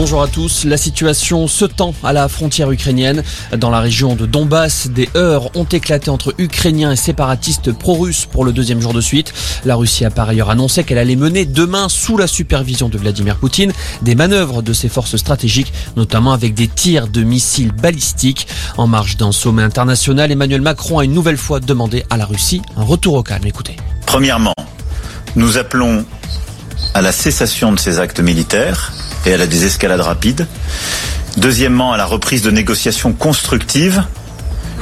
Bonjour à tous. La situation se tend à la frontière ukrainienne. Dans la région de Donbass, des heurts ont éclaté entre Ukrainiens et séparatistes pro-russes pour le deuxième jour de suite. La Russie a par ailleurs annoncé qu'elle allait mener demain, sous la supervision de Vladimir Poutine, des manœuvres de ses forces stratégiques, notamment avec des tirs de missiles balistiques. En marge d'un sommet international, Emmanuel Macron a une nouvelle fois demandé à la Russie un retour au calme. Écoutez. Premièrement, nous appelons à la cessation de ces actes militaires et à la désescalade rapide. Deuxièmement, à la reprise de négociations constructives,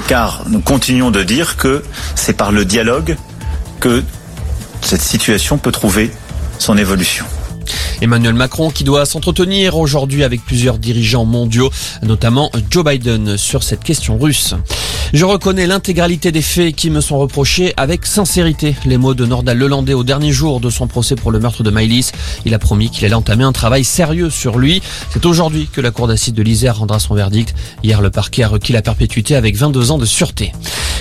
car nous continuons de dire que c'est par le dialogue que cette situation peut trouver son évolution. Emmanuel Macron qui doit s'entretenir aujourd'hui avec plusieurs dirigeants mondiaux, notamment Joe Biden sur cette question russe. Je reconnais l'intégralité des faits qui me sont reprochés avec sincérité. Les mots de Nordal Lelandais au dernier jour de son procès pour le meurtre de Maïlis. Il a promis qu'il allait entamer un travail sérieux sur lui. C'est aujourd'hui que la cour d'assises de l'Isère rendra son verdict. Hier, le parquet a requis la perpétuité avec 22 ans de sûreté.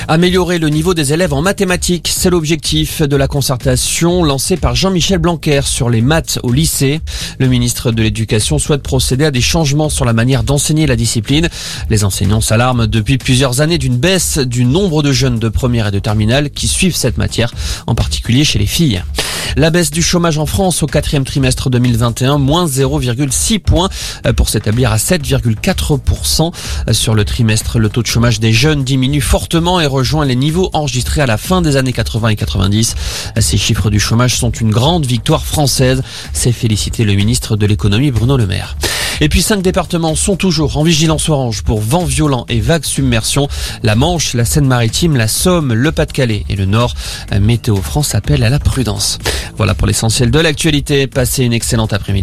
Améliorer le niveau des élèves en mathématiques, c'est l'objectif de la concertation lancée par Jean-Michel Blanquer sur les maths au lycée. Le ministre de l'Éducation souhaite procéder à des changements sur la manière d'enseigner la discipline. Les enseignants s'alarment depuis plusieurs années d'une baisse du nombre de jeunes de première et de terminale qui suivent cette matière, en particulier chez les filles. La baisse du chômage en France au quatrième trimestre 2021, moins 0,6 points euh, pour s'établir à 7,4%. Euh, sur le trimestre, le taux de chômage des jeunes diminue fortement et rejoint les niveaux enregistrés à la fin des années 80 et 90. Euh, ces chiffres du chômage sont une grande victoire française, s'est félicité le ministre de l'économie Bruno Le Maire. Et puis cinq départements sont toujours en vigilance orange pour vents violents et vagues submersion. La Manche, la Seine-Maritime, la Somme, le Pas-de-Calais et le Nord. Météo France appelle à la prudence. Voilà pour l'essentiel de l'actualité. Passez une excellente après-midi.